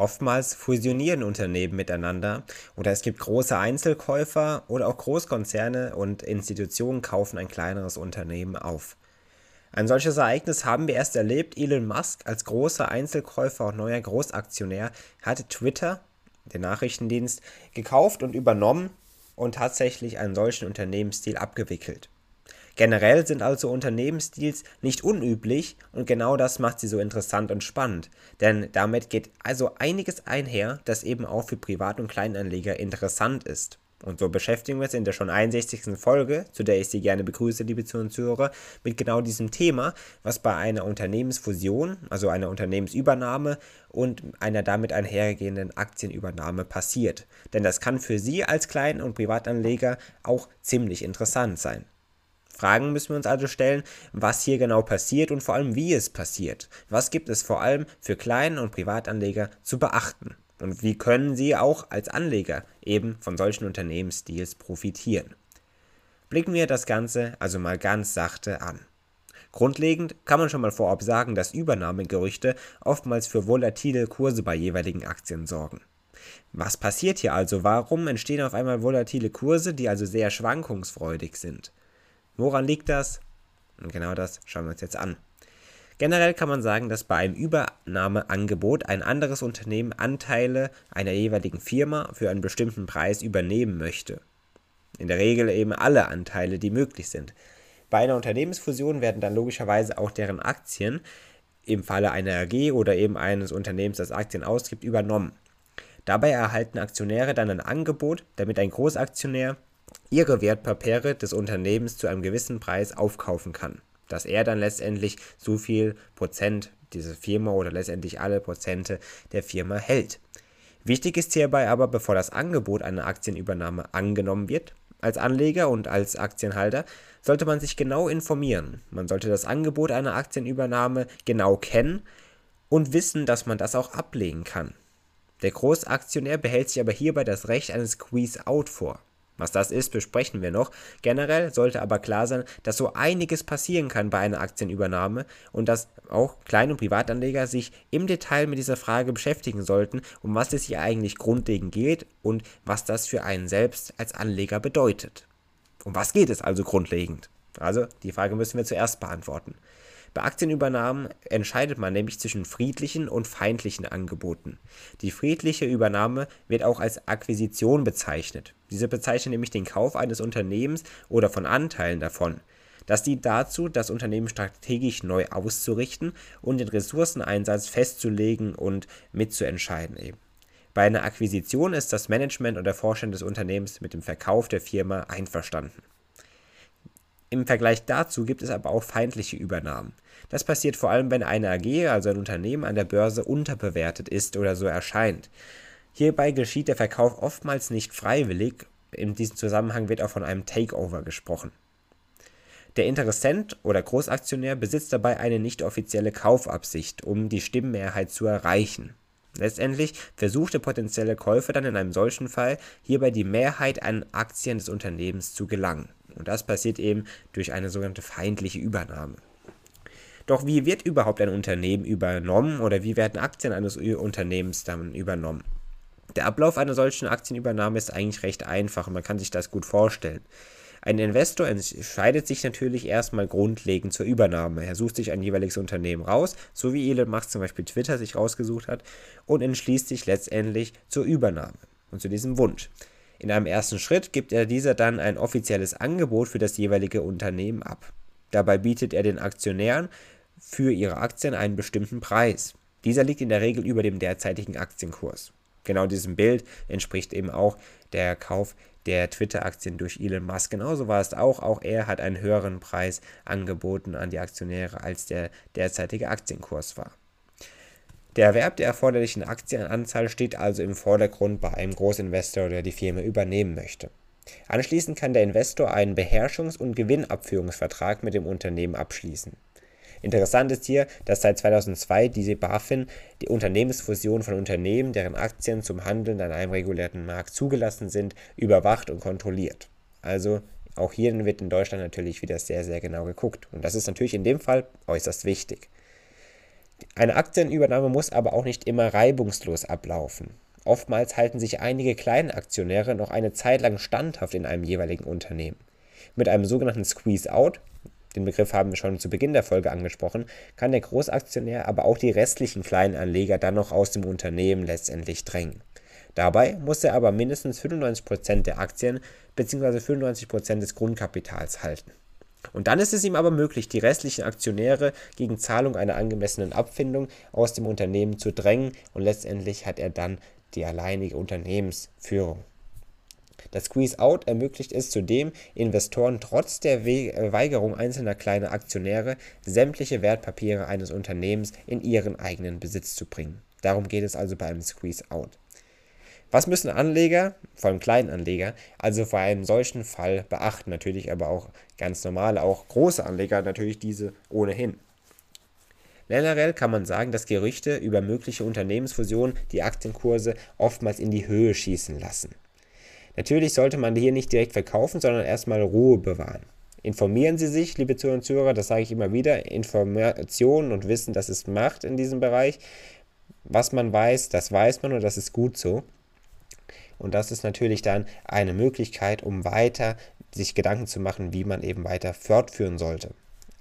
Oftmals fusionieren Unternehmen miteinander oder es gibt große Einzelkäufer oder auch Großkonzerne und Institutionen kaufen ein kleineres Unternehmen auf. Ein solches Ereignis haben wir erst erlebt. Elon Musk als großer Einzelkäufer und neuer Großaktionär hatte Twitter, den Nachrichtendienst, gekauft und übernommen und tatsächlich einen solchen Unternehmensstil abgewickelt. Generell sind also Unternehmensstils nicht unüblich und genau das macht sie so interessant und spannend, denn damit geht also einiges einher, das eben auch für Privat- und Kleinanleger interessant ist. Und so beschäftigen wir uns in der schon 61. Folge, zu der ich Sie gerne begrüße, liebe Zuhörer, mit genau diesem Thema, was bei einer Unternehmensfusion, also einer Unternehmensübernahme und einer damit einhergehenden Aktienübernahme passiert. Denn das kann für Sie als Klein- und Privatanleger auch ziemlich interessant sein. Fragen müssen wir uns also stellen, was hier genau passiert und vor allem wie es passiert. Was gibt es vor allem für Klein- und Privatanleger zu beachten? Und wie können sie auch als Anleger eben von solchen Unternehmensstils profitieren? Blicken wir das Ganze also mal ganz sachte an. Grundlegend kann man schon mal vorab sagen, dass Übernahmegerüchte oftmals für volatile Kurse bei jeweiligen Aktien sorgen. Was passiert hier also? Warum entstehen auf einmal volatile Kurse, die also sehr schwankungsfreudig sind? Woran liegt das? Und genau das schauen wir uns jetzt an. Generell kann man sagen, dass bei einem Übernahmeangebot ein anderes Unternehmen Anteile einer jeweiligen Firma für einen bestimmten Preis übernehmen möchte. In der Regel eben alle Anteile, die möglich sind. Bei einer Unternehmensfusion werden dann logischerweise auch deren Aktien im Falle einer AG oder eben eines Unternehmens, das Aktien ausgibt, übernommen. Dabei erhalten Aktionäre dann ein Angebot, damit ein Großaktionär ihre Wertpapiere des Unternehmens zu einem gewissen Preis aufkaufen kann, dass er dann letztendlich so viel Prozent dieser Firma oder letztendlich alle Prozente der Firma hält. Wichtig ist hierbei aber, bevor das Angebot einer Aktienübernahme angenommen wird, als Anleger und als Aktienhalter sollte man sich genau informieren. Man sollte das Angebot einer Aktienübernahme genau kennen und wissen, dass man das auch ablehnen kann. Der Großaktionär behält sich aber hierbei das Recht eines Squeeze-Out vor. Was das ist, besprechen wir noch. Generell sollte aber klar sein, dass so einiges passieren kann bei einer Aktienübernahme und dass auch Klein- und Privatanleger sich im Detail mit dieser Frage beschäftigen sollten, um was es hier eigentlich grundlegend geht und was das für einen selbst als Anleger bedeutet. Um was geht es also grundlegend? Also, die Frage müssen wir zuerst beantworten. Bei Aktienübernahmen entscheidet man nämlich zwischen friedlichen und feindlichen Angeboten. Die friedliche Übernahme wird auch als Akquisition bezeichnet. Diese bezeichnet nämlich den Kauf eines Unternehmens oder von Anteilen davon. Das dient dazu, das Unternehmen strategisch neu auszurichten und den Ressourceneinsatz festzulegen und mitzuentscheiden eben. Bei einer Akquisition ist das Management und der Vorstand des Unternehmens mit dem Verkauf der Firma einverstanden. Im Vergleich dazu gibt es aber auch feindliche Übernahmen. Das passiert vor allem, wenn eine AG, also ein Unternehmen an der Börse, unterbewertet ist oder so erscheint. Hierbei geschieht der Verkauf oftmals nicht freiwillig. In diesem Zusammenhang wird auch von einem Takeover gesprochen. Der Interessent oder Großaktionär besitzt dabei eine nicht offizielle Kaufabsicht, um die Stimmenmehrheit zu erreichen. Letztendlich versucht der potenzielle Käufer dann in einem solchen Fall hierbei die Mehrheit an Aktien des Unternehmens zu gelangen. Und das passiert eben durch eine sogenannte feindliche Übernahme. Doch wie wird überhaupt ein Unternehmen übernommen oder wie werden Aktien eines Unternehmens dann übernommen? Der Ablauf einer solchen Aktienübernahme ist eigentlich recht einfach und man kann sich das gut vorstellen. Ein Investor entscheidet sich natürlich erstmal grundlegend zur Übernahme. Er sucht sich ein jeweiliges Unternehmen raus, so wie Elon Musk zum Beispiel Twitter sich rausgesucht hat, und entschließt sich letztendlich zur Übernahme und zu diesem Wunsch. In einem ersten Schritt gibt er dieser dann ein offizielles Angebot für das jeweilige Unternehmen ab. Dabei bietet er den Aktionären für ihre Aktien einen bestimmten Preis. Dieser liegt in der Regel über dem derzeitigen Aktienkurs. Genau diesem Bild entspricht eben auch der Kauf der Twitter-Aktien durch Elon Musk. Genauso war es auch. Auch er hat einen höheren Preis angeboten an die Aktionäre, als der derzeitige Aktienkurs war. Der Erwerb der erforderlichen Aktienanzahl steht also im Vordergrund bei einem Großinvestor, der die Firma übernehmen möchte. Anschließend kann der Investor einen Beherrschungs- und Gewinnabführungsvertrag mit dem Unternehmen abschließen. Interessant ist hier, dass seit 2002 diese BaFin die Unternehmensfusion von Unternehmen, deren Aktien zum Handeln an einem regulierten Markt zugelassen sind, überwacht und kontrolliert. Also auch hier wird in Deutschland natürlich wieder sehr, sehr genau geguckt. Und das ist natürlich in dem Fall äußerst wichtig. Eine Aktienübernahme muss aber auch nicht immer reibungslos ablaufen. Oftmals halten sich einige kleine Aktionäre noch eine Zeit lang standhaft in einem jeweiligen Unternehmen. Mit einem sogenannten Squeeze-Out, den Begriff haben wir schon zu Beginn der Folge angesprochen, kann der Großaktionär aber auch die restlichen kleinen Anleger dann noch aus dem Unternehmen letztendlich drängen. Dabei muss er aber mindestens 95% der Aktien bzw. 95% des Grundkapitals halten. Und dann ist es ihm aber möglich, die restlichen Aktionäre gegen Zahlung einer angemessenen Abfindung aus dem Unternehmen zu drängen und letztendlich hat er dann die alleinige Unternehmensführung. Das Squeeze-Out ermöglicht es zudem, Investoren trotz der äh, Weigerung einzelner kleiner Aktionäre sämtliche Wertpapiere eines Unternehmens in ihren eigenen Besitz zu bringen. Darum geht es also bei einem Squeeze-Out. Was müssen Anleger, vor allem Kleinanleger, also vor einem solchen Fall beachten? Natürlich aber auch ganz normale, auch große Anleger natürlich diese ohnehin. Generell kann man sagen, dass Gerüchte über mögliche Unternehmensfusionen die Aktienkurse oftmals in die Höhe schießen lassen. Natürlich sollte man hier nicht direkt verkaufen, sondern erstmal Ruhe bewahren. Informieren Sie sich, liebe Zuhörer und Zuhörer, das sage ich immer wieder. Informationen und Wissen, das ist Macht in diesem Bereich. Was man weiß, das weiß man und das ist gut so. Und das ist natürlich dann eine Möglichkeit, um weiter sich Gedanken zu machen, wie man eben weiter fortführen sollte.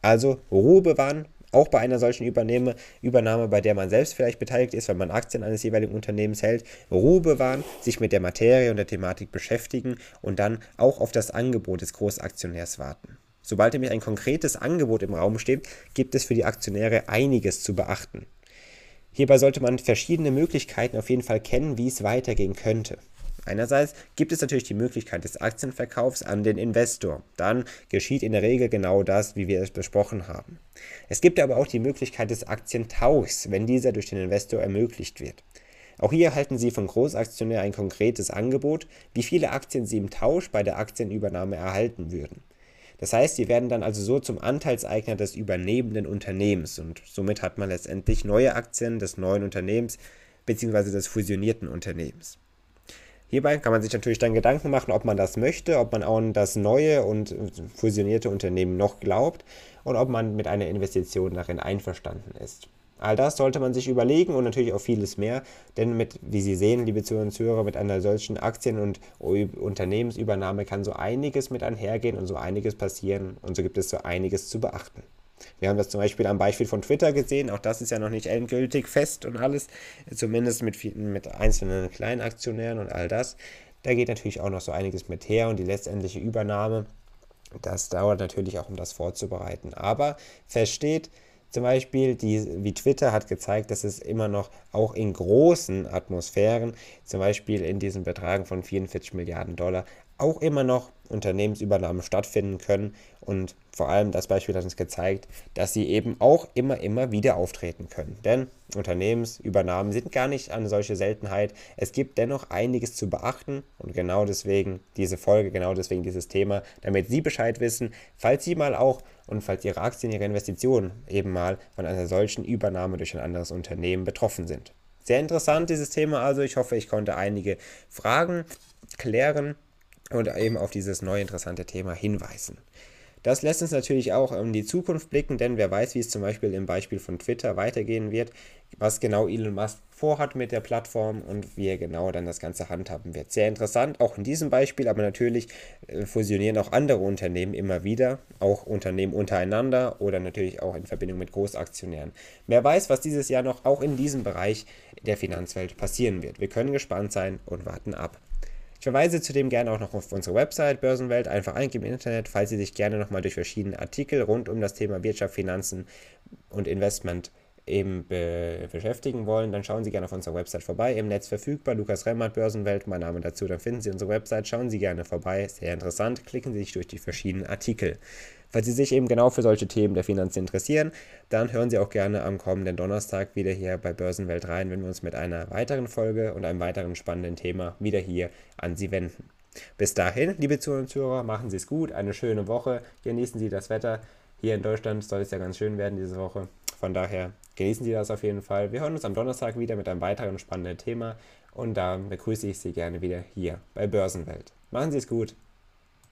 Also Ruhe bewahren, auch bei einer solchen Übernahme, Übernahme, bei der man selbst vielleicht beteiligt ist, weil man Aktien eines jeweiligen Unternehmens hält, Ruhe bewahren, sich mit der Materie und der Thematik beschäftigen und dann auch auf das Angebot des Großaktionärs warten. Sobald nämlich ein konkretes Angebot im Raum steht, gibt es für die Aktionäre einiges zu beachten. Hierbei sollte man verschiedene Möglichkeiten auf jeden Fall kennen, wie es weitergehen könnte. Einerseits gibt es natürlich die Möglichkeit des Aktienverkaufs an den Investor. Dann geschieht in der Regel genau das, wie wir es besprochen haben. Es gibt aber auch die Möglichkeit des Aktientauschs, wenn dieser durch den Investor ermöglicht wird. Auch hier erhalten Sie vom Großaktionär ein konkretes Angebot, wie viele Aktien Sie im Tausch bei der Aktienübernahme erhalten würden. Das heißt, Sie werden dann also so zum Anteilseigner des übernehmenden Unternehmens und somit hat man letztendlich neue Aktien des neuen Unternehmens bzw. des fusionierten Unternehmens. Hierbei kann man sich natürlich dann Gedanken machen, ob man das möchte, ob man an das neue und fusionierte Unternehmen noch glaubt und ob man mit einer Investition darin einverstanden ist. All das sollte man sich überlegen und natürlich auch vieles mehr, denn mit, wie Sie sehen, liebe Zuhörer und Zuhörer, mit einer solchen Aktien- und Unternehmensübernahme kann so einiges mit einhergehen und so einiges passieren und so gibt es so einiges zu beachten. Wir haben das zum Beispiel am Beispiel von Twitter gesehen. Auch das ist ja noch nicht endgültig fest und alles. Zumindest mit, mit einzelnen kleinen Aktionären und all das. Da geht natürlich auch noch so einiges mit her und die letztendliche Übernahme. Das dauert natürlich auch, um das vorzubereiten. Aber versteht, zum Beispiel, die, wie Twitter hat gezeigt, dass es immer noch auch in großen Atmosphären, zum Beispiel in diesen Betragen von 44 Milliarden Dollar, auch immer noch Unternehmensübernahmen stattfinden können. Und vor allem das Beispiel hat uns gezeigt, dass sie eben auch immer, immer wieder auftreten können. Denn Unternehmensübernahmen sind gar nicht eine solche Seltenheit. Es gibt dennoch einiges zu beachten und genau deswegen diese Folge, genau deswegen dieses Thema, damit Sie Bescheid wissen, falls Sie mal auch und falls Ihre Aktien, Ihre Investitionen eben mal von einer solchen Übernahme durch ein anderes Unternehmen betroffen sind. Sehr interessant dieses Thema also. Ich hoffe, ich konnte einige Fragen klären und eben auf dieses neue interessante Thema hinweisen. Das lässt uns natürlich auch in die Zukunft blicken, denn wer weiß, wie es zum Beispiel im Beispiel von Twitter weitergehen wird, was genau Elon Musk vorhat mit der Plattform und wie er genau dann das Ganze handhaben wird. Sehr interessant, auch in diesem Beispiel, aber natürlich äh, fusionieren auch andere Unternehmen immer wieder, auch Unternehmen untereinander oder natürlich auch in Verbindung mit Großaktionären. Wer weiß, was dieses Jahr noch auch in diesem Bereich der Finanzwelt passieren wird. Wir können gespannt sein und warten ab. Ich verweise zudem gerne auch noch auf unsere Website Börsenwelt, einfach eingeben im Internet, falls Sie sich gerne nochmal durch verschiedene Artikel rund um das Thema Wirtschaft, Finanzen und Investment eben be beschäftigen wollen, dann schauen Sie gerne auf unserer Website vorbei. Im Netz verfügbar, Lukas Remmert, Börsenwelt, mein Name dazu. Dann finden Sie unsere Website, schauen Sie gerne vorbei. Sehr interessant. Klicken Sie sich durch die verschiedenen Artikel. Falls Sie sich eben genau für solche Themen der Finanzen interessieren, dann hören Sie auch gerne am kommenden Donnerstag wieder hier bei Börsenwelt rein, wenn wir uns mit einer weiteren Folge und einem weiteren spannenden Thema wieder hier an Sie wenden. Bis dahin, liebe Zuhörer und Zuhörer, machen Sie es gut, eine schöne Woche, genießen Sie das Wetter. Hier in Deutschland soll es ja ganz schön werden diese Woche. Von daher genießen Sie das auf jeden Fall. Wir hören uns am Donnerstag wieder mit einem weiteren spannenden Thema und da begrüße ich Sie gerne wieder hier bei Börsenwelt. Machen Sie es gut.